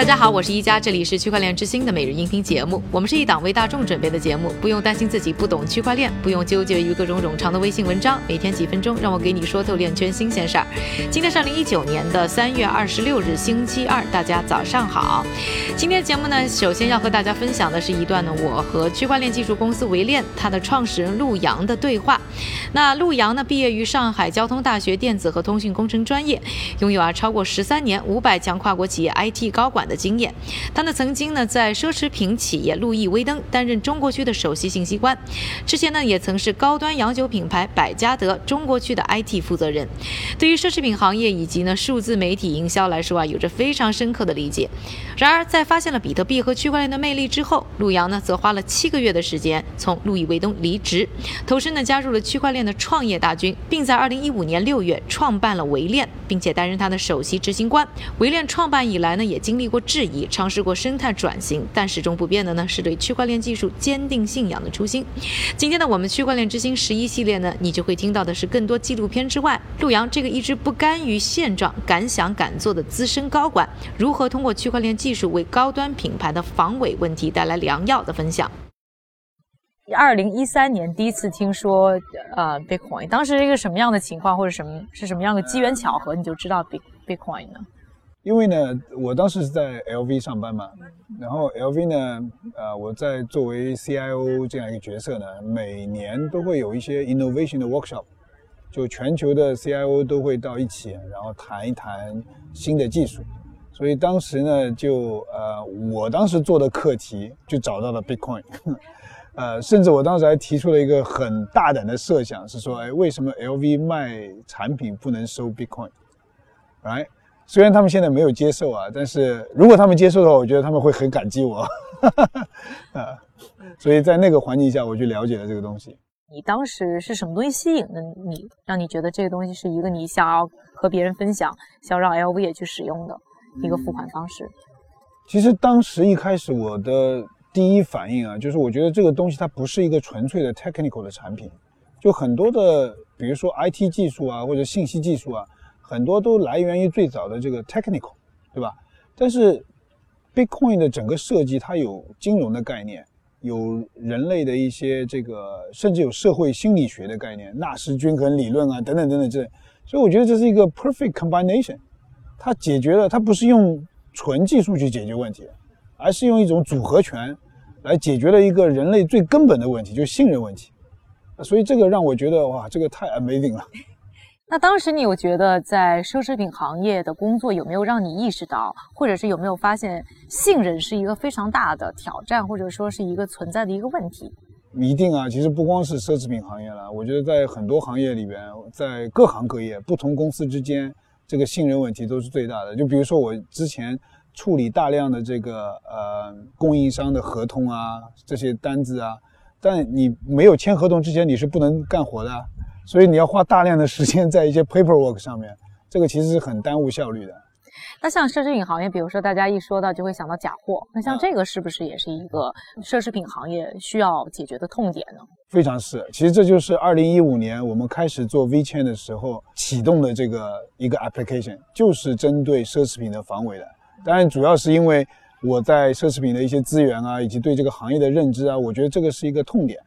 大家好，我是一加，这里是区块链之星的每日音频节目。我们是一档为大众准备的节目，不用担心自己不懂区块链，不用纠结于各种冗长的微信文章。每天几分钟，让我给你说透链圈新鲜事儿。今天是二零一九年的三月二十六日，星期二，大家早上好。今天节目呢，首先要和大家分享的是一段呢，我和区块链技术公司维链它的创始人陆阳的对话。那陆阳呢，毕业于上海交通大学电子和通讯工程专业，拥有啊超过十三年五百强跨国企业 IT 高管。的经验，他呢曾经呢在奢侈品企业路易威登担任中国区的首席信息官，之前呢也曾是高端洋酒品牌百加得中国区的 IT 负责人，对于奢侈品行业以及呢数字媒体营销来说啊，有着非常深刻的理解。然而在发现了比特币和区块链的魅力之后，陆阳呢则花了七个月的时间从路易威登离职，投身呢加入了区块链的创业大军，并在二零一五年六月创办了维链，并且担任他的首席执行官。维链创办以来呢，也经历过。质疑尝试过生态转型，但始终不变的呢是对区块链技术坚定信仰的初心。今天呢，我们区块链之星十一系列呢，你就会听到的是更多纪录片之外，陆阳这个一直不甘于现状、敢想敢做的资深高管，如何通过区块链技术为高端品牌的防伪问题带来良药的分享。二零一三年第一次听说呃 Bitcoin，当时是一个什么样的情况，或者什么是什么样的机缘巧合，你就知道 B Bitcoin 呢？因为呢，我当时是在 LV 上班嘛，然后 LV 呢，呃，我在作为 CIO 这样一个角色呢，每年都会有一些 innovation 的 workshop，就全球的 CIO 都会到一起，然后谈一谈新的技术。所以当时呢，就呃，我当时做的课题就找到了 Bitcoin，呃，甚至我当时还提出了一个很大胆的设想，是说，哎，为什么 LV 卖产品不能收 Bitcoin？Right？虽然他们现在没有接受啊，但是如果他们接受的话，我觉得他们会很感激我。啊，所以在那个环境下，我去了解了这个东西。你当时是什么东西吸引的你，让你觉得这个东西是一个你想要和别人分享，想让 LV 也去使用的一个付款方式？其实当时一开始我的第一反应啊，就是我觉得这个东西它不是一个纯粹的 technical 的产品，就很多的，比如说 IT 技术啊，或者信息技术啊。很多都来源于最早的这个 technical，对吧？但是 Bitcoin 的整个设计，它有金融的概念，有人类的一些这个，甚至有社会心理学的概念，纳什均衡理论啊，等等等等这。所以我觉得这是一个 perfect combination，它解决了，它不是用纯技术去解决问题，而是用一种组合拳来解决了一个人类最根本的问题，就是信任问题。所以这个让我觉得哇，这个太 amazing 了。那当时你有觉得在奢侈品行业的工作有没有让你意识到，或者是有没有发现信任是一个非常大的挑战，或者说是一个存在的一个问题？一定啊，其实不光是奢侈品行业了，我觉得在很多行业里边，在各行各业不同公司之间，这个信任问题都是最大的。就比如说我之前处理大量的这个呃供应商的合同啊，这些单子啊，但你没有签合同之前，你是不能干活的。所以你要花大量的时间在一些 paperwork 上面，这个其实是很耽误效率的。那像奢侈品行业，比如说大家一说到就会想到假货，那像这个是不是也是一个奢侈品行业需要解决的痛点呢？非常是，其实这就是二零一五年我们开始做 V Chain 的时候启动的这个一个 application，就是针对奢侈品的防伪的。当然，主要是因为我在奢侈品的一些资源啊，以及对这个行业的认知啊，我觉得这个是一个痛点。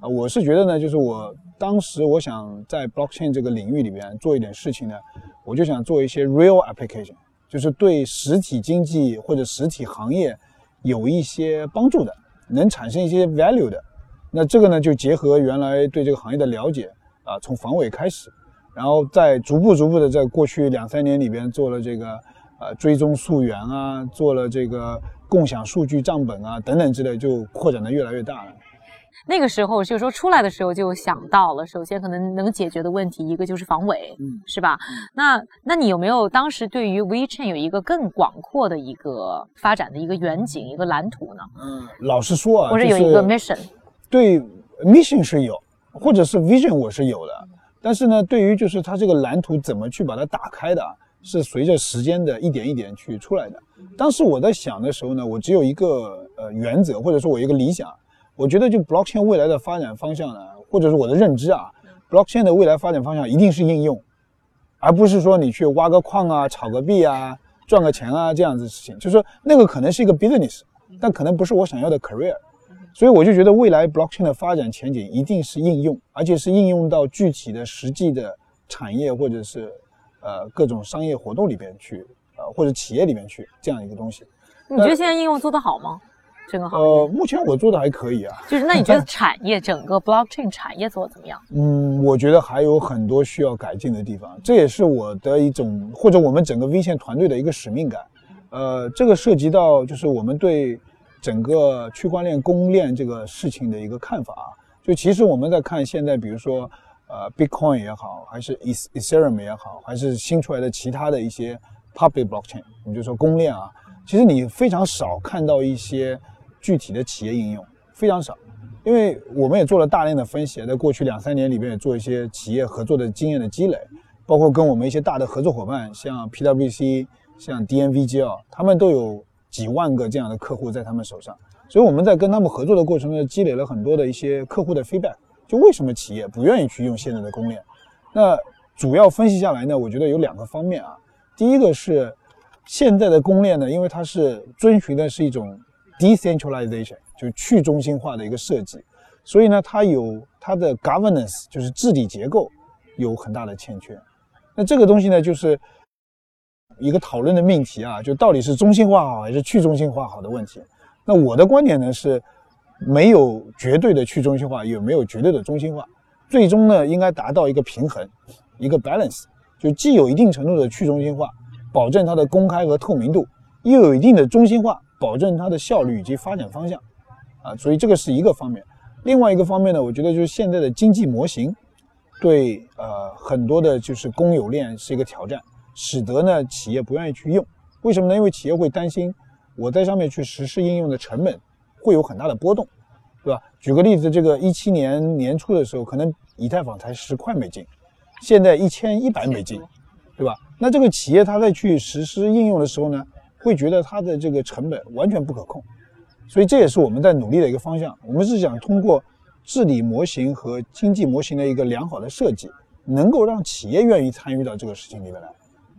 啊，我是觉得呢，就是我当时我想在 blockchain 这个领域里边做一点事情呢，我就想做一些 real application，就是对实体经济或者实体行业有一些帮助的，能产生一些 value 的。那这个呢，就结合原来对这个行业的了解啊，从防伪开始，然后再逐步逐步的在过去两三年里边做了这个呃追踪溯源啊，做了这个共享数据账本啊等等之类，就扩展的越来越大了。那个时候就是说出来的时候就想到了，首先可能能解决的问题，一个就是防伪，嗯，是吧？那那你有没有当时对于 WeChain 有一个更广阔的一个发展的一个远景、一个蓝图呢？嗯，老实说啊，或者有一个 mission，对 mission 是有，或者是 vision 我是有的，但是呢，对于就是它这个蓝图怎么去把它打开的，是随着时间的一点一点去出来的。当时我在想的时候呢，我只有一个呃原则，或者说我一个理想。我觉得就 blockchain 未来的发展方向呢，或者是我的认知啊，blockchain 的未来发展方向一定是应用，而不是说你去挖个矿啊、炒个币啊，赚个钱啊这样子的事情，就是说那个可能是一个 business，但可能不是我想要的 career。所以我就觉得未来 blockchain 的发展前景一定是应用，而且是应用到具体的实际的产业或者是呃各种商业活动里边去，呃或者企业里面去这样一个东西。你觉得现在应用做得好吗？整个行业？呃，目前我做的还可以啊。就是那你觉得 产业整个 blockchain 产业做的怎么样？嗯，我觉得还有很多需要改进的地方，这也是我的一种或者我们整个 V 线团队的一个使命感。呃，这个涉及到就是我们对。整个区块链公链这个事情的一个看法啊，就其实我们在看现在，比如说呃，Bitcoin 也好，还是 Ethereum 也好，还是新出来的其他的一些 Public Blockchain，我们就说公链啊，其实你非常少看到一些具体的企业应用，非常少，因为我们也做了大量的分析，在过去两三年里边也做一些企业合作的经验的积累，包括跟我们一些大的合作伙伴，像 PWC、像 DNVGL，他们都有。几万个这样的客户在他们手上，所以我们在跟他们合作的过程中，积累了很多的一些客户的 feedback。就为什么企业不愿意去用现在的公链？那主要分析下来呢，我觉得有两个方面啊。第一个是现在的公链呢，因为它是遵循的是一种 decentralization，就去中心化的一个设计，所以呢，它有它的 governance，就是治理结构有很大的欠缺。那这个东西呢，就是。一个讨论的命题啊，就到底是中心化好还是去中心化好的问题。那我的观点呢是，没有绝对的去中心化，也没有绝对的中心化。最终呢，应该达到一个平衡，一个 balance，就既有一定程度的去中心化，保证它的公开和透明度，又有一定的中心化，保证它的效率以及发展方向。啊，所以这个是一个方面。另外一个方面呢，我觉得就是现在的经济模型，对呃很多的就是公有链是一个挑战。使得呢企业不愿意去用，为什么呢？因为企业会担心我在上面去实施应用的成本会有很大的波动，对吧？举个例子，这个一七年年初的时候，可能以太坊才十块美金，现在一千一百美金，对吧？那这个企业它在去实施应用的时候呢，会觉得它的这个成本完全不可控，所以这也是我们在努力的一个方向。我们是想通过治理模型和经济模型的一个良好的设计，能够让企业愿意参与到这个事情里面来。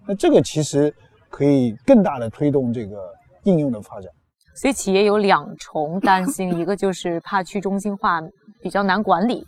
那这个其实可以更大的推动这个应用的发展，所以企业有两重担心，一个就是怕去中心化比较难管理。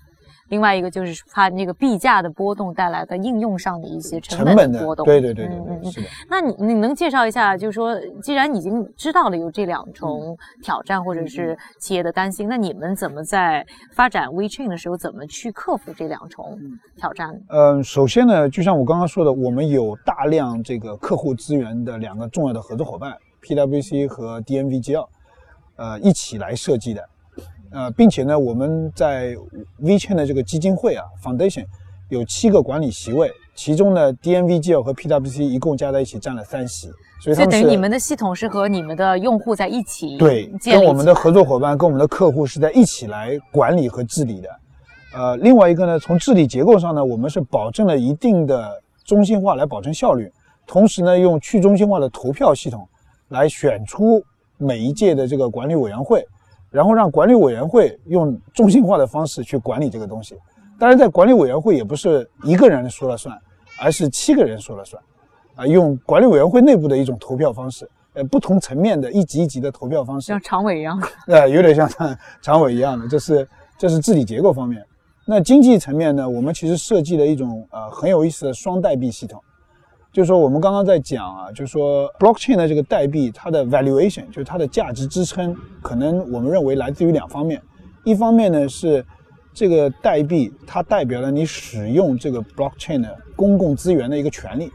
另外一个就是怕那个币价的波动带来的应用上的一些成本的波动。对对对对对，是的。那你你能介绍一下，就是说，既然已经知道了有这两重挑战或者是企业的担心，那你们怎么在发展 WeChain 的时候，怎么去克服这两重挑战？嗯，首先呢，就像我刚刚说的，我们有大量这个客户资源的两个重要的合作伙伴，PWC 和 DMVGL，呃，一起来设计的。呃，并且呢，我们在 VChain 的这个基金会啊，Foundation 有七个管理席位，其中呢，DNVGL 和 PWC 一共加在一起占了三席，所以等于你们的系统是和你们的用户在一起对，跟我们的合作伙伴、跟我们的客户是在一起来管理和治理的。呃，另外一个呢，从治理结构上呢，我们是保证了一定的中心化来保证效率，同时呢，用去中心化的投票系统来选出每一届的这个管理委员会。然后让管理委员会用中心化的方式去管理这个东西，当然，在管理委员会也不是一个人说了算，而是七个人说了算，啊，用管理委员会内部的一种投票方式，呃，不同层面的一级一级的投票方式，像常委一样，呃，有点像常委一样的，这是这是治理结构方面。那经济层面呢，我们其实设计了一种呃很有意思的双代币系统。就是说，我们刚刚在讲啊，就是说，blockchain 的这个代币，它的 valuation，就是它的价值支撑，可能我们认为来自于两方面。一方面呢是这个代币，它代表了你使用这个 blockchain 的公共资源的一个权利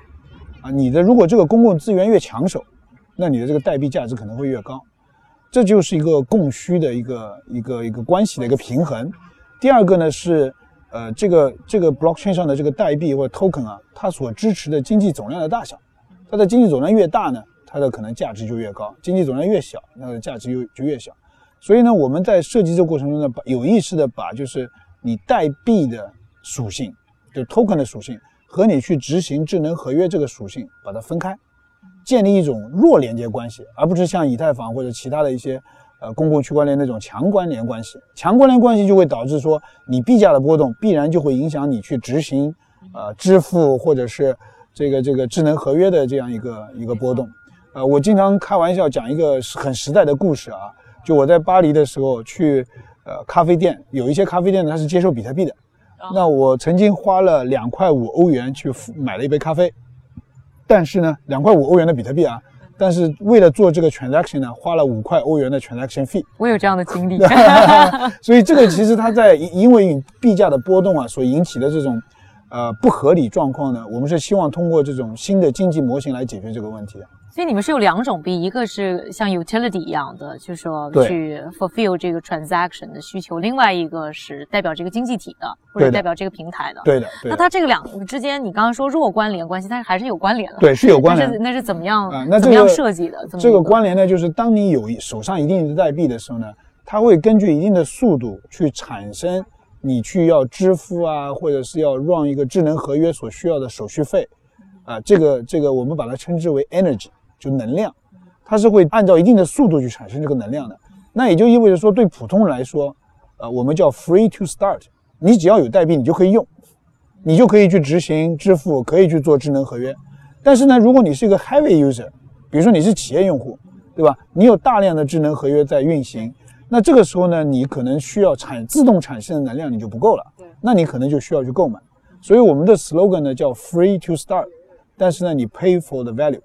啊。你的如果这个公共资源越抢手，那你的这个代币价值可能会越高。这就是一个供需的一个一个一个关系的一个平衡。第二个呢是。呃，这个这个 blockchain 上的这个代币或者 token 啊，它所支持的经济总量的大小，它的经济总量越大呢，它的可能价值就越高；经济总量越小，那个价值就就越小。所以呢，我们在设计这个过程中呢，把有意识的把就是你代币的属性，就 token 的属性和你去执行智能合约这个属性把它分开，建立一种弱连接关系，而不是像以太坊或者其他的一些。呃，公共区块链那种强关联关系，强关联关系就会导致说，你币价的波动必然就会影响你去执行，呃，支付或者是这个这个智能合约的这样一个一个波动。呃，我经常开玩笑讲一个很实在的故事啊，就我在巴黎的时候去呃咖啡店，有一些咖啡店呢它是接受比特币的，那我曾经花了两块五欧元去买了一杯咖啡，但是呢，两块五欧元的比特币啊。但是为了做这个 transaction 呢，花了五块欧元的 transaction fee。我有这样的经历。所以这个其实它在因为币价的波动啊所引起的这种呃不合理状况呢，我们是希望通过这种新的经济模型来解决这个问题的。所以你们是有两种币，一个是像 utility 一样的，就是说去 fulfill 这个 transaction 的需求；另外一个是代表这个经济体的，或者代表这个平台的。对的。那它这个两个之间，你刚刚说弱关联关系，但是还是有关联的。对，是有关联。那是怎么样？那怎么样设计的？这个关联呢，就是当你有手上一定的代币的时候呢，它会根据一定的速度去产生你去要支付啊，或者是要 run 一个智能合约所需要的手续费啊。这个这个我们把它称之为 energy。就能量，它是会按照一定的速度去产生这个能量的。那也就意味着说，对普通人来说，呃，我们叫 free to start，你只要有代币，你就可以用，你就可以去执行支付，可以去做智能合约。但是呢，如果你是一个 heavy user，比如说你是企业用户，对吧？你有大量的智能合约在运行，那这个时候呢，你可能需要产自动产生的能量你就不够了，那你可能就需要去购买。所以我们的 slogan 呢叫 free to start，但是呢，你 pay for the value。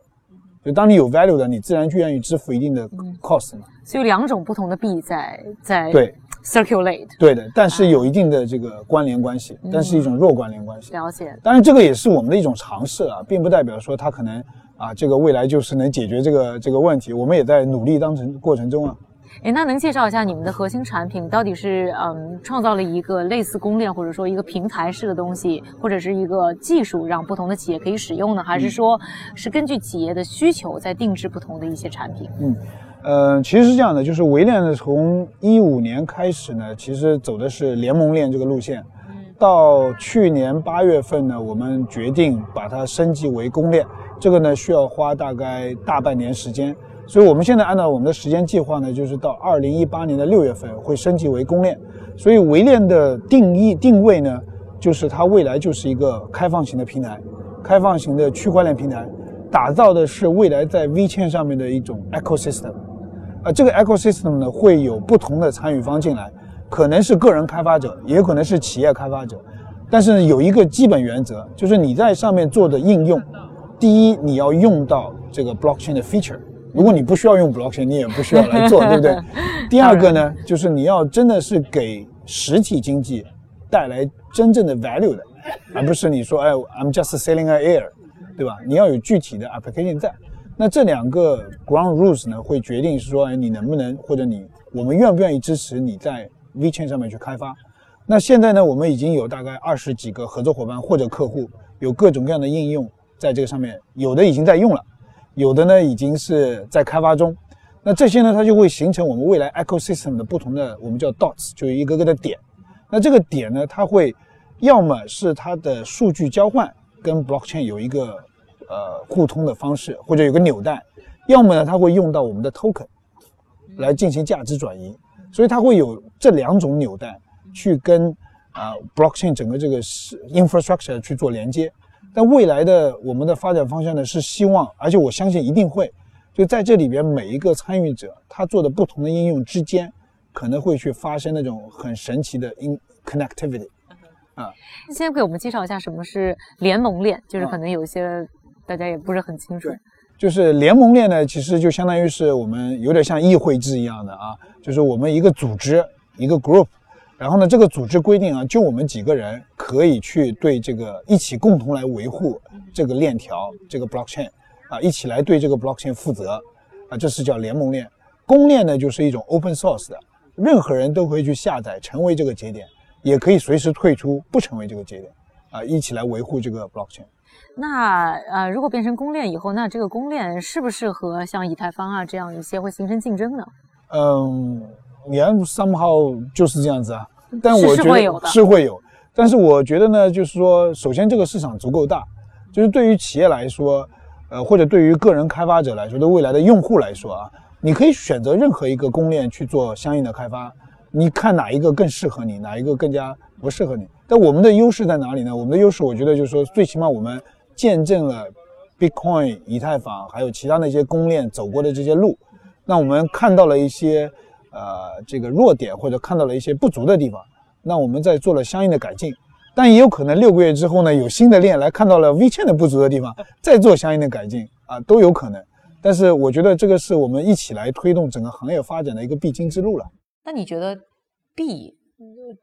就当你有 value 的，你自然就愿意支付一定的 cost 嘛。所以有两种不同的币在在对 circulate。对的，但是有一定的这个关联关系，但是一种弱关联关系。了解。当然，这个也是我们的一种尝试啊，并不代表说它可能啊，这个未来就是能解决这个这个问题。我们也在努力当成过程中啊。哎，那能介绍一下你们的核心产品到底是嗯创造了一个类似公链或者说一个平台式的东西，或者是一个技术让不同的企业可以使用呢？还是说是根据企业的需求在定制不同的一些产品？嗯，呃，其实是这样的，就是维链呢从一五年开始呢，其实走的是联盟链这个路线，到去年八月份呢，我们决定把它升级为公链，这个呢需要花大概大半年时间。所以，我们现在按照我们的时间计划呢，就是到二零一八年的六月份会升级为公链。所以，微链的定义定位呢，就是它未来就是一个开放型的平台，开放型的区块链平台，打造的是未来在 V 圈上面的一种 ecosystem。啊，这个 ecosystem 呢，会有不同的参与方进来，可能是个人开发者，也可能是企业开发者。但是有一个基本原则，就是你在上面做的应用，第一，你要用到这个 blockchain 的 feature。如果你不需要用 blockchain，你也不需要来做，对不对？第二个呢，就是你要真的是给实体经济带来真正的 value 的，而不是你说哎，I'm just selling a air，对吧？你要有具体的 application 在。那这两个 ground rules 呢，会决定是说，哎，你能不能或者你我们愿不愿意支持你在 V 圈上面去开发？那现在呢，我们已经有大概二十几个合作伙伴或者客户，有各种各样的应用在这个上面，有的已经在用了。有的呢已经是在开发中，那这些呢它就会形成我们未来 ecosystem 的不同的我们叫 dots，就一个个的点。那这个点呢，它会要么是它的数据交换跟 blockchain 有一个呃互通的方式，或者有个纽带；要么呢它会用到我们的 token 来进行价值转移。所以它会有这两种纽带去跟啊 blockchain 整个这个 infrastructure 去做连接。但未来的我们的发展方向呢，是希望，而且我相信一定会，就在这里边每一个参与者他做的不同的应用之间，可能会去发生那种很神奇的 in connectivity。啊，先给我们介绍一下什么是联盟链，就是可能有一些大家也不是很清楚。就是联盟链呢，其实就相当于是我们有点像议会制一样的啊，就是我们一个组织一个 group。然后呢，这个组织规定啊，就我们几个人可以去对这个一起共同来维护这个链条，这个 blockchain 啊，一起来对这个 blockchain 负责啊，这是叫联盟链。公链呢，就是一种 open source 的，任何人都可以去下载成为这个节点，也可以随时退出不成为这个节点啊，一起来维护这个 blockchain。那呃，如果变成公链以后，那这个公链适不适合像以太坊啊这样一些会形成竞争呢？嗯，也 somehow 就是这样子啊。但我觉得是会有，但是我觉得呢，就是说，首先这个市场足够大，就是对于企业来说，呃，或者对于个人开发者来说，对未来的用户来说啊，你可以选择任何一个公链去做相应的开发，你看哪一个更适合你，哪一个更加不适合你。但我们的优势在哪里呢？我们的优势，我觉得就是说，最起码我们见证了 Bitcoin、以太坊还有其他那些公链走过的这些路，那我们看到了一些呃这个弱点或者看到了一些不足的地方，那我们在做了相应的改进。但也有可能六个月之后呢，有新的链来看到了 V 券的不足的地方，再做相应的改进啊，都有可能。但是我觉得这个是我们一起来推动整个行业发展的一个必经之路了。那你觉得 B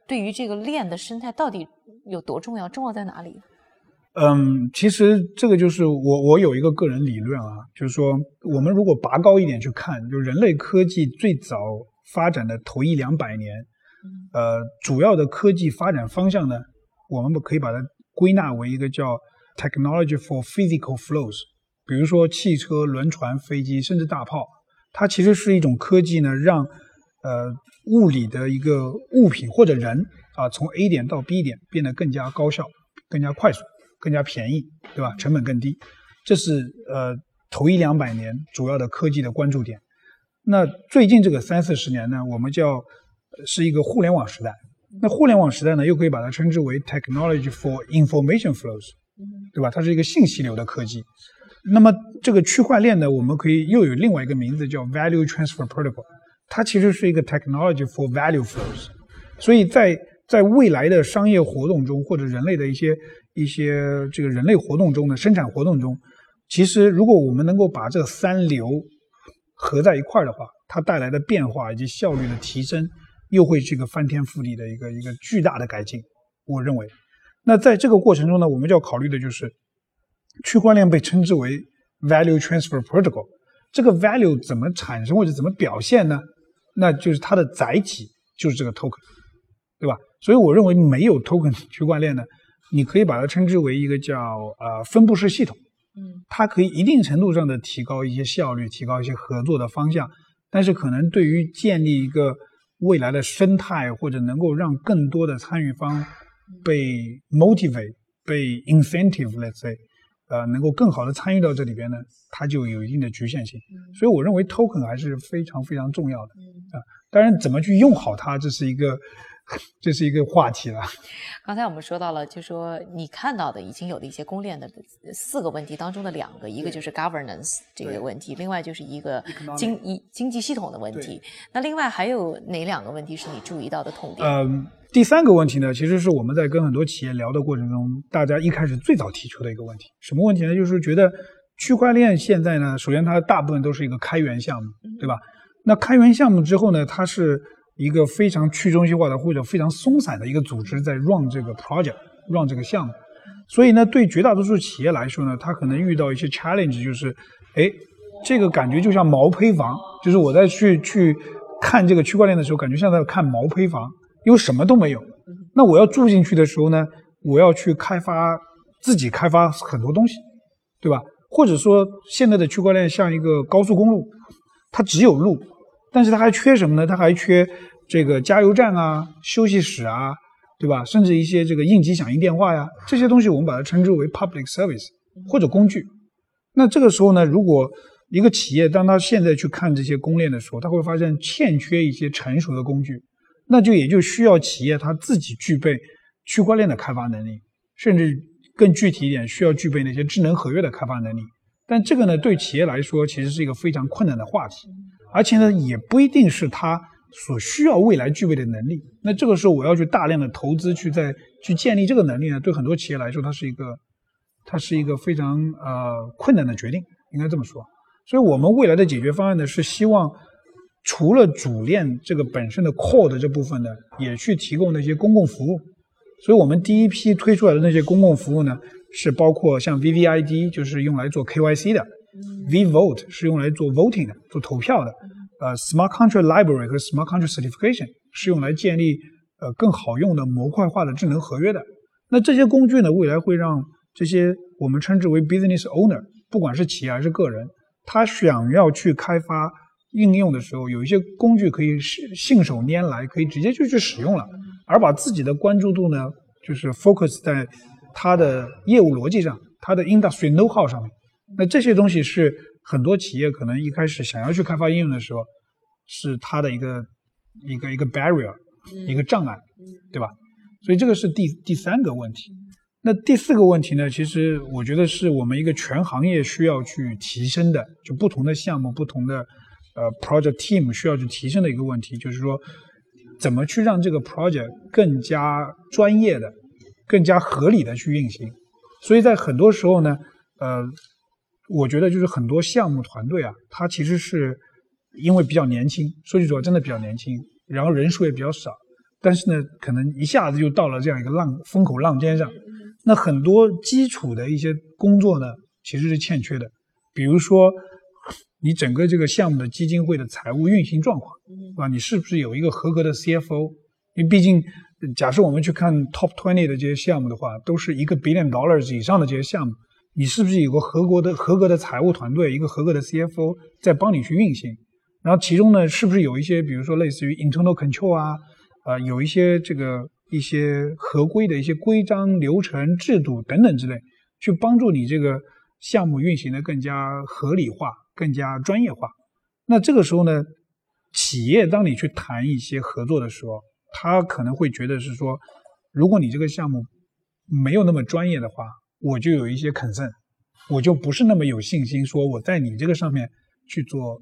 对于这个链的生态到底有多重要？重要在哪里？嗯，其实这个就是我我有一个个人理论啊，就是说我们如果拔高一点去看，就人类科技最早发展的头一两百年，呃，主要的科技发展方向呢，我们可以把它归纳为一个叫 technology for physical flows。比如说汽车、轮船、飞机，甚至大炮，它其实是一种科技呢，让呃物理的一个物品或者人啊，从 A 点到 B 点变得更加高效、更加快速、更加便宜，对吧？成本更低，这是呃头一两百年主要的科技的关注点。那最近这个三四十年呢，我们叫是一个互联网时代。那互联网时代呢，又可以把它称之为 technology for information flows，对吧？它是一个信息流的科技。那么这个区块链呢，我们可以又有另外一个名字叫 Value Transfer Protocol，它其实是一个 Technology for Value Flows。所以在在未来的商业活动中，或者人类的一些一些这个人类活动中的生产活动中，其实如果我们能够把这三流合在一块儿的话，它带来的变化以及效率的提升，又会是一个翻天覆地的一个一个巨大的改进。我认为，那在这个过程中呢，我们就要考虑的就是。区块链被称之为 value transfer protocol，这个 value 怎么产生或者怎么表现呢？那就是它的载体就是这个 token，对吧？所以我认为没有 token 区块链呢，你可以把它称之为一个叫呃分布式系统，它可以一定程度上的提高一些效率，提高一些合作的方向，但是可能对于建立一个未来的生态或者能够让更多的参与方被 motivate、被 incentive，let's say。呃，能够更好的参与到这里边呢，它就有一定的局限性。所以我认为 token 还是非常非常重要的啊。当然，怎么去用好它，这是一个 这是一个话题了。刚才我们说到了，就说你看到的已经有的一些公链的四个问题当中的两个，一个就是 governance 这个问题，另外就是一个经一经济系统的问题。那另外还有哪两个问题是你注意到的痛点？嗯。第三个问题呢，其实是我们在跟很多企业聊的过程中，大家一开始最早提出的一个问题。什么问题呢？就是觉得区块链现在呢，首先它大部分都是一个开源项目，对吧？那开源项目之后呢，它是一个非常去中心化的或者非常松散的一个组织在 run 这个 project，run 这个项目。所以呢，对绝大多数企业来说呢，它可能遇到一些 challenge，就是，哎，这个感觉就像毛坯房，就是我在去去看这个区块链的时候，感觉像在看毛坯房。因为什么都没有，那我要住进去的时候呢，我要去开发自己开发很多东西，对吧？或者说现在的区块链像一个高速公路，它只有路，但是它还缺什么呢？它还缺这个加油站啊、休息室啊，对吧？甚至一些这个应急响应电话呀，这些东西我们把它称之为 public service 或者工具。那这个时候呢，如果一个企业当他现在去看这些公链的时候，他会发现欠缺一些成熟的工具。那就也就需要企业它自己具备区块链的开发能力，甚至更具体一点，需要具备那些智能合约的开发能力。但这个呢，对企业来说其实是一个非常困难的话题，而且呢，也不一定是它所需要未来具备的能力。那这个时候我要去大量的投资去在去建立这个能力呢，对很多企业来说，它是一个它是一个非常呃困难的决定，应该这么说。所以我们未来的解决方案呢，是希望。除了主链这个本身的 core 的这部分呢，也去提供那些公共服务。所以我们第一批推出来的那些公共服务呢，是包括像 VVID，就是用来做 KYC 的；VVote 是用来做 voting 的，做投票的；呃，Smart Contract Library 和 Smart Contract Certification 是用来建立呃更好用的模块化的智能合约的。那这些工具呢，未来会让这些我们称之为 business owner，不管是企业还是个人，他想要去开发。应用的时候，有一些工具可以信信手拈来，可以直接就去使用了，而把自己的关注度呢，就是 focus 在它的业务逻辑上，它的 industry know how 上面。那这些东西是很多企业可能一开始想要去开发应用的时候，是它的一个一个一个 barrier，一个障碍，对吧？所以这个是第第三个问题。那第四个问题呢，其实我觉得是我们一个全行业需要去提升的，就不同的项目、不同的呃 project team 需要去提升的一个问题，就是说怎么去让这个 project 更加专业的、更加合理的去运行。所以在很多时候呢，呃，我觉得就是很多项目团队啊，它其实是因为比较年轻，说句实话，真的比较年轻，然后人数也比较少，但是呢，可能一下子就到了这样一个浪风口浪尖上。那很多基础的一些工作呢，其实是欠缺的，比如说你整个这个项目的基金会的财务运行状况，是吧？你是不是有一个合格的 CFO？因为毕竟，假设我们去看 Top Twenty 的这些项目的话，都是一个 billion dollars 以上的这些项目，你是不是有个合格的合格的财务团队，一个合格的 CFO 在帮你去运行？然后其中呢，是不是有一些，比如说类似于 internal control 啊，呃，有一些这个。一些合规的一些规章、流程、制度等等之类，去帮助你这个项目运行的更加合理化、更加专业化。那这个时候呢，企业当你去谈一些合作的时候，他可能会觉得是说，如果你这个项目没有那么专业的话，我就有一些 concern，我就不是那么有信心说我在你这个上面去做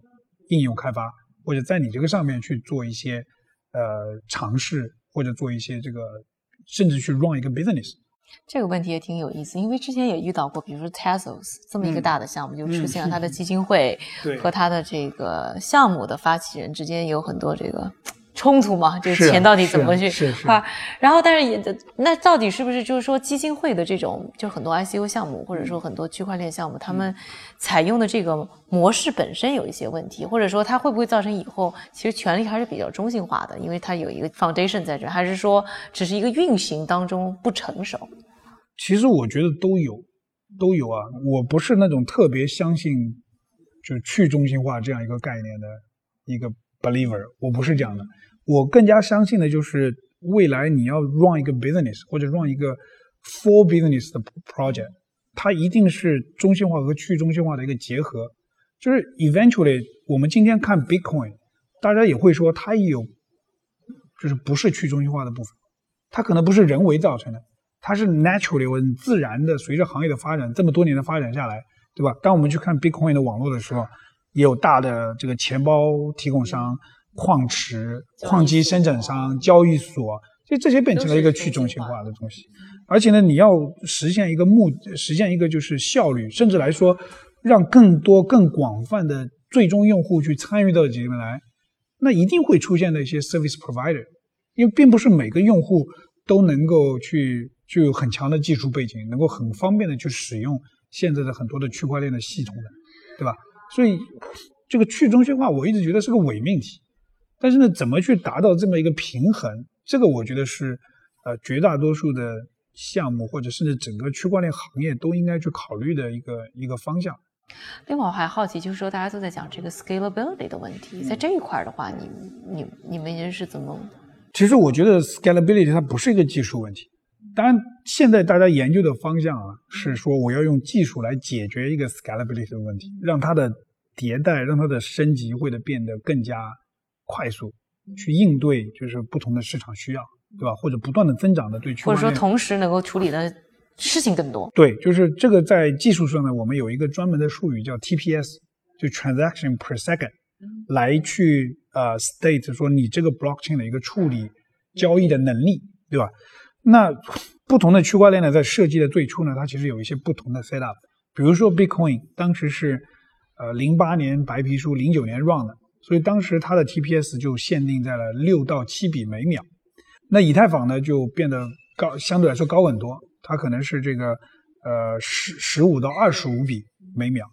应用开发，或者在你这个上面去做一些呃尝试。或者做一些这个，甚至去 run 一个 business，这个问题也挺有意思，因为之前也遇到过，比如说 Tesla 这么一个大的项目，就出现了他的 基金会和他的这个项目的发起人之间有很多这个。冲突嘛，就是钱到底怎么去花？然后，但是也那到底是不是就是说基金会的这种，就很多 ICO 项目，或者说很多区块链项目，他们采用的这个模式本身有一些问题，或者说它会不会造成以后其实权力还是比较中性化的，因为它有一个 foundation 在这，还是说只是一个运行当中不成熟？其实我觉得都有，都有啊。我不是那种特别相信就去中心化这样一个概念的一个 believer，我不是这样的。我更加相信的就是未来你要 run 一个 business 或者 run 一个 for business 的 project，它一定是中心化和去中心化的一个结合。就是 eventually 我们今天看 Bitcoin，大家也会说它有，就是不是去中心化的部分，它可能不是人为造成的，它是 naturally 很自然的随着行业的发展这么多年的发展下来，对吧？当我们去看 Bitcoin 的网络的时候，也有大的这个钱包提供商。矿池、矿机生产商、交易所，就这些变成了一个去中心化的东西。而且呢，你要实现一个目，实现一个就是效率，甚至来说，让更多、更广泛的最终用户去参与到里面来，那一定会出现的一些 service provider，因为并不是每个用户都能够去具有很强的技术背景，能够很方便的去使用现在的很多的区块链的系统的，对吧？所以这个去中心化，我一直觉得是个伪命题。但是呢，怎么去达到这么一个平衡？这个我觉得是，呃，绝大多数的项目或者甚至整个区块链行业都应该去考虑的一个一个方向。另外，我还好奇，就是说大家都在讲这个 scalability 的问题，在这一块的话，你你你们人是怎么？其实我觉得 scalability 它不是一个技术问题。当然，现在大家研究的方向啊，是说我要用技术来解决一个 scalability 的问题，让它的迭代，让它的升级会的变得更加。快速去应对，就是不同的市场需要，对吧？或者不断的增长的对区或者说同时能够处理的事情更多。对，就是这个在技术上呢，我们有一个专门的术语叫 TPS，就 transaction per second，来去呃 state 说你这个 blockchain 的一个处理交易的能力，对吧？那不同的区块链呢，在设计的最初呢，它其实有一些不同的 setup，比如说 Bitcoin 当时是呃零八年白皮书，零九年 run 的。所以当时它的 TPS 就限定在了六到七笔每秒，那以太坊呢就变得高，相对来说高很多，它可能是这个呃十十五到二十五笔每秒。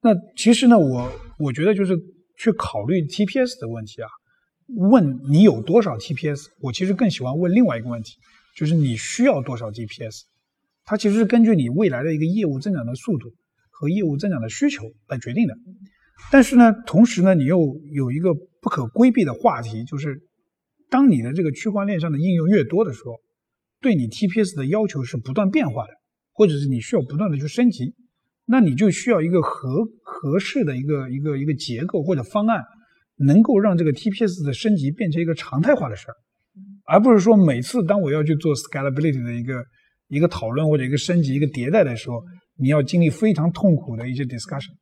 那其实呢，我我觉得就是去考虑 TPS 的问题啊，问你有多少 TPS，我其实更喜欢问另外一个问题，就是你需要多少 TPS？它其实是根据你未来的一个业务增长的速度和业务增长的需求来决定的。但是呢，同时呢，你又有一个不可规避的话题，就是当你的这个区块链上的应用越多的时候，对你 TPS 的要求是不断变化的，或者是你需要不断的去升级，那你就需要一个合合适的一个一个一个结构或者方案，能够让这个 TPS 的升级变成一个常态化的事儿，而不是说每次当我要去做 scalability 的一个一个讨论或者一个升级、一个迭代的时候，你要经历非常痛苦的一些 discussion，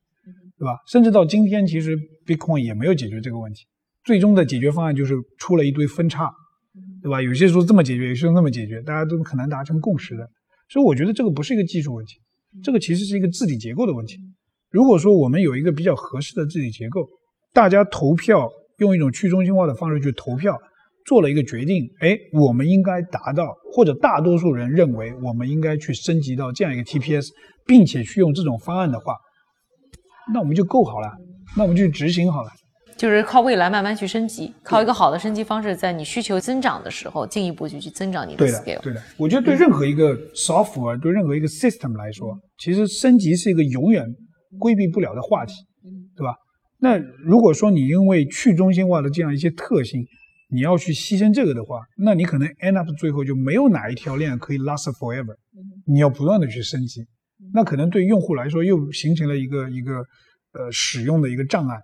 对吧？甚至到今天，其实 Bitcoin 也没有解决这个问题，最终的解决方案就是出了一堆分叉，对吧？有些说这么解决，有些说那么解决，大家都很难达成共识的。所以我觉得这个不是一个技术问题，这个其实是一个治理结构的问题。如果说我们有一个比较合适的治理结构，大家投票用一种去中心化的方式去投票。做了一个决定，哎，我们应该达到，或者大多数人认为我们应该去升级到这样一个 TPS，并且去用这种方案的话，那我们就够好了，那我们就执行好了。就是靠未来慢慢去升级，靠一个好的升级方式，在你需求增长的时候，进一步去去增长你的 scale。对的，我觉得对任何一个 software，对任何一个 system 来说，其实升级是一个永远规避不了的话题，对吧？那如果说你因为去中心化的这样一些特性，你要去牺牲这个的话，那你可能 end up 最后就没有哪一条链可以 last forever。你要不断的去升级，那可能对用户来说又形成了一个一个呃使用的一个障碍。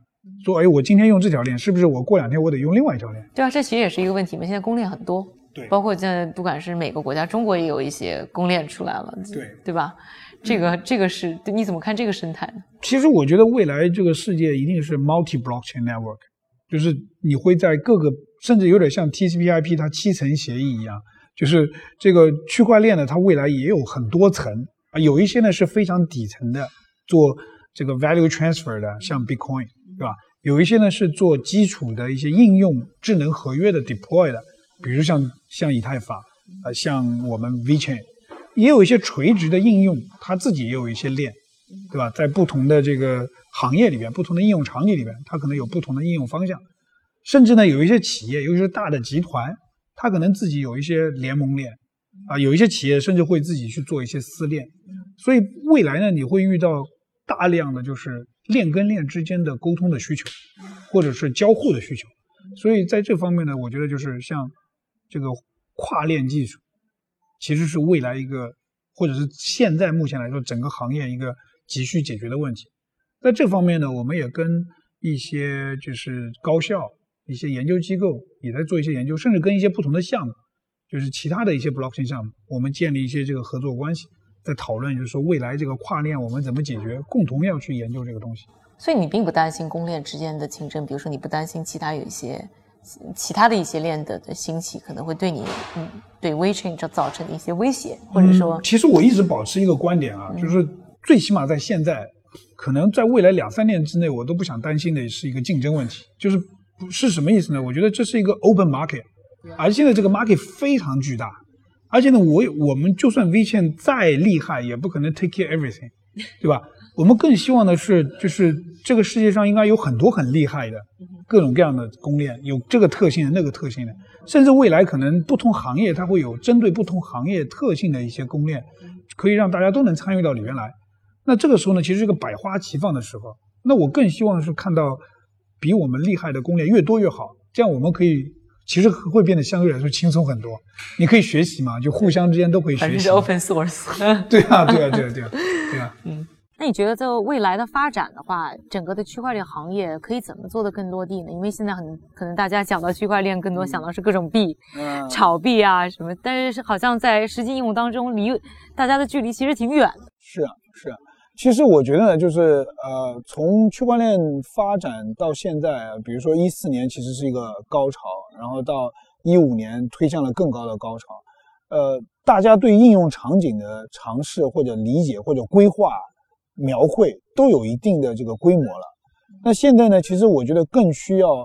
说，哎，我今天用这条链，是不是我过两天我得用另外一条链？对啊，这其实也是一个问题嘛。现在公链很多，对，包括现在不管是每个国家，中国也有一些公链出来了，对对吧？这个这个是你怎么看这个生态呢？其实我觉得未来这个世界一定是 multi blockchain network，就是你会在各个。甚至有点像 TCP/IP 它七层协议一样，就是这个区块链呢，它未来也有很多层啊，有一些呢是非常底层的，做这个 value transfer 的，像 Bitcoin，对吧？有一些呢是做基础的一些应用智能合约的 deploy 的，比如像像以太坊，啊，像我们 VeChain，也有一些垂直的应用，它自己也有一些链，对吧？在不同的这个行业里边，不同的应用场景里边，它可能有不同的应用方向。甚至呢，有一些企业，尤其是大的集团，它可能自己有一些联盟链，啊，有一些企业甚至会自己去做一些私链。所以未来呢，你会遇到大量的就是链跟链之间的沟通的需求，或者是交互的需求。所以在这方面呢，我觉得就是像这个跨链技术，其实是未来一个，或者是现在目前来说整个行业一个急需解决的问题。在这方面呢，我们也跟一些就是高校。一些研究机构也在做一些研究，甚至跟一些不同的项目，就是其他的一些 blockchain 项目，我们建立一些这个合作关系，在讨论，就是说未来这个跨链我们怎么解决，共同要去研究这个东西。所以你并不担心公链之间的竞争，比如说你不担心其他有一些其他的一些链的的兴起可能会对你嗯对 w e c h a i n 造造成的一些威胁，或者说，其实我一直保持一个观点啊，就是最起码在现在，可能在未来两三年之内，我都不想担心的是一个竞争问题，就是。是什么意思呢？我觉得这是一个 open market，而现在这个 market 非常巨大，而且呢，我我们就算 V 线再厉害，也不可能 take care everything，对吧？我们更希望的是，就是这个世界上应该有很多很厉害的各种各样的公链，有这个特性的那个特性的，甚至未来可能不同行业它会有针对不同行业特性的一些公链，可以让大家都能参与到里面来。那这个时候呢，其实是个百花齐放的时候。那我更希望是看到。比我们厉害的公链越多越好，这样我们可以其实会变得相对来说轻松很多。你可以学习嘛，就互相之间都可以学习。是 open source。对啊，对啊，对啊，对啊，对啊。嗯，那你觉得在未来的发展的话，整个的区块链行业可以怎么做的更落地呢？因为现在很可能大家讲到区块链，更多想到是各种币、嗯炒币啊什么，但是好像在实际应用当中，离大家的距离其实挺远的。是啊，是啊。其实我觉得呢，就是呃，从区块链发展到现在，比如说一四年其实是一个高潮，然后到一五年推向了更高的高潮，呃，大家对应用场景的尝试或者理解或者规划描绘都有一定的这个规模了。那现在呢，其实我觉得更需要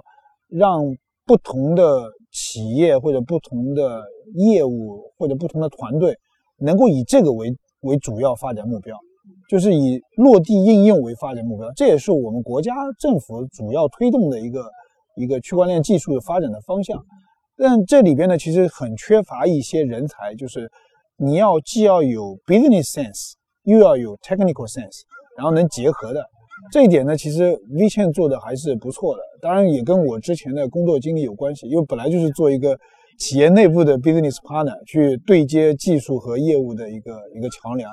让不同的企业或者不同的业务或者不同的团队能够以这个为为主要发展目标。就是以落地应用为发展目标，这也是我们国家政府主要推动的一个一个区块链技术的发展的方向。但这里边呢，其实很缺乏一些人才，就是你要既要有 business sense，又要有 technical sense，然后能结合的这一点呢，其实 V 券做的还是不错的。当然也跟我之前的工作经历有关系，因为本来就是做一个企业内部的 business partner，去对接技术和业务的一个一个桥梁。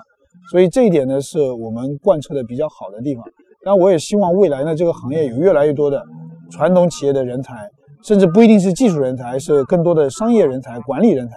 所以这一点呢，是我们贯彻的比较好的地方。但，我也希望未来呢，这个行业有越来越多的传统企业的人才，甚至不一定是技术人才，是更多的商业人才、管理人才、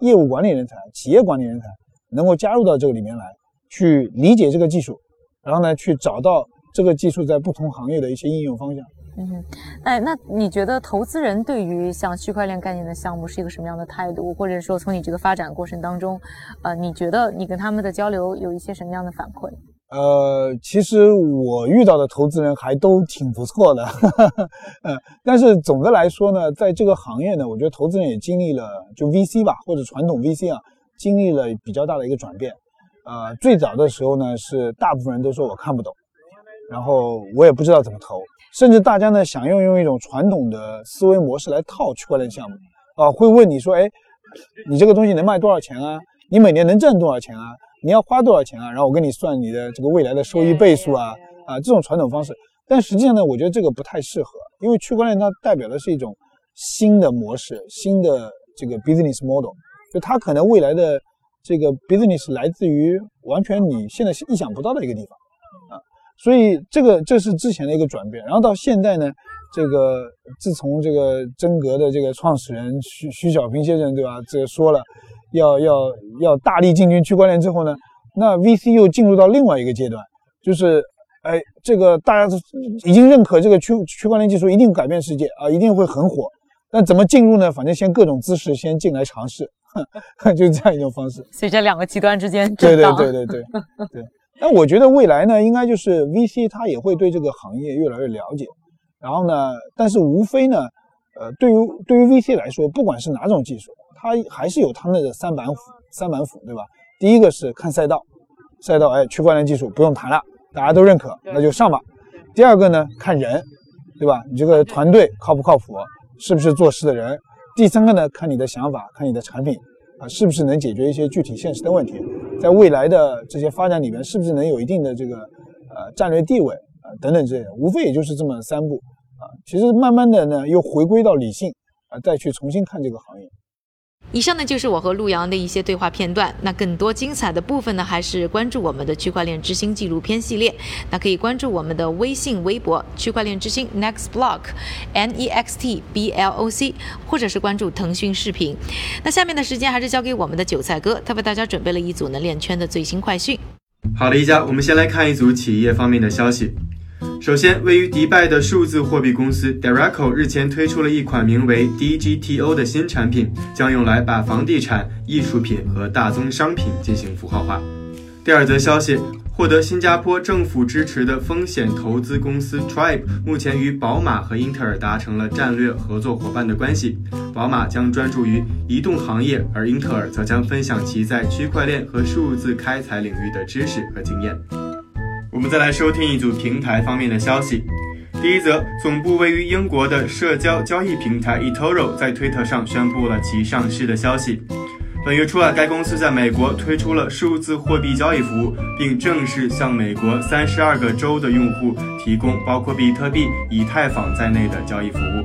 业务管理人才、企业管理人才，能够加入到这个里面来，去理解这个技术，然后呢，去找到这个技术在不同行业的一些应用方向。嗯，哎，那你觉得投资人对于像区块链概念的项目是一个什么样的态度？或者说从你这个发展过程当中，呃，你觉得你跟他们的交流有一些什么样的反馈？呃，其实我遇到的投资人还都挺不错的，嗯，但是总的来说呢，在这个行业呢，我觉得投资人也经历了，就 VC 吧，或者传统 VC 啊，经历了比较大的一个转变。呃，最早的时候呢，是大部分人都说我看不懂，然后我也不知道怎么投。甚至大家呢想用用一种传统的思维模式来套区块链项目，啊，会问你说，哎，你这个东西能卖多少钱啊？你每年能挣多少钱啊？你要花多少钱啊？然后我给你算你的这个未来的收益倍数啊，啊，这种传统方式。但实际上呢，我觉得这个不太适合，因为区块链它代表的是一种新的模式，新的这个 business model，就它可能未来的这个 business 来自于完全你现在意想不到的一个地方。所以这个这是之前的一个转变，然后到现在呢，这个自从这个真格的这个创始人徐徐小平先生对吧，这个说了要要要大力进军区块链之后呢，那 VC 又进入到另外一个阶段，就是哎，这个大家已经认可这个区区块链技术一定改变世界啊，一定会很火，但怎么进入呢？反正先各种姿势先进来尝试，就是这样一种方式。所以这两个极端之间，对对对对对对。那我觉得未来呢，应该就是 VC 它也会对这个行业越来越了解，然后呢，但是无非呢，呃，对于对于 VC 来说，不管是哪种技术，它还是有他们的三板斧，三板斧，对吧？第一个是看赛道，赛道，哎，区块链技术不用谈了，大家都认可，那就上吧。第二个呢，看人，对吧？你这个团队靠不靠谱，是不是做事的人？第三个呢，看你的想法，看你的产品。啊，是不是能解决一些具体现实的问题？在未来的这些发展里面，是不是能有一定的这个呃战略地位啊等等之类的？无非也就是这么三步啊。其实慢慢的呢，又回归到理性啊，再去重新看这个行业。以上呢就是我和陆阳的一些对话片段。那更多精彩的部分呢，还是关注我们的区块链之星纪录片系列。那可以关注我们的微信、微博“区块链之星 Next Block”，N E X T B L O C，或者是关注腾讯视频。那下面的时间还是交给我们的韭菜哥，他为大家准备了一组呢链圈的最新快讯。好的，一家，我们先来看一组企业方面的消息。首先，位于迪拜的数字货币公司 Deraco 日前推出了一款名为 DGTO 的新产品，将用来把房地产、艺术品和大宗商品进行符号化。第二则消息，获得新加坡政府支持的风险投资公司 Tribe 目前与宝马和英特尔达成了战略合作伙伴的关系。宝马将专注于移动行业，而英特尔则将分享其在区块链和数字开采领域的知识和经验。我们再来收听一组平台方面的消息。第一则，总部位于英国的社交交易平台 eToro 在推特上宣布了其上市的消息。本月初啊，该公司在美国推出了数字货币交易服务，并正式向美国三十二个州的用户提供包括比特币、以太坊在内的交易服务。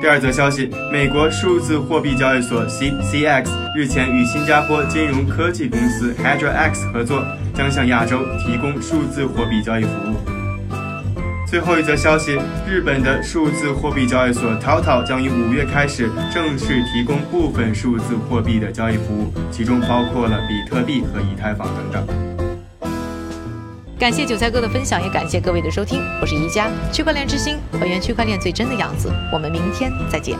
第二则消息，美国数字货币交易所 CCX 日前与新加坡金融科技公司 HydraX 合作，将向亚洲提供数字货币交易服务。最后一则消息，日本的数字货币交易所 TaoTao 将于五月开始正式提供部分数字货币的交易服务，其中包括了比特币和以太坊等等。感谢韭菜哥的分享，也感谢各位的收听。我是宜家，区块链之星，还原区块链最真的样子。我们明天再见。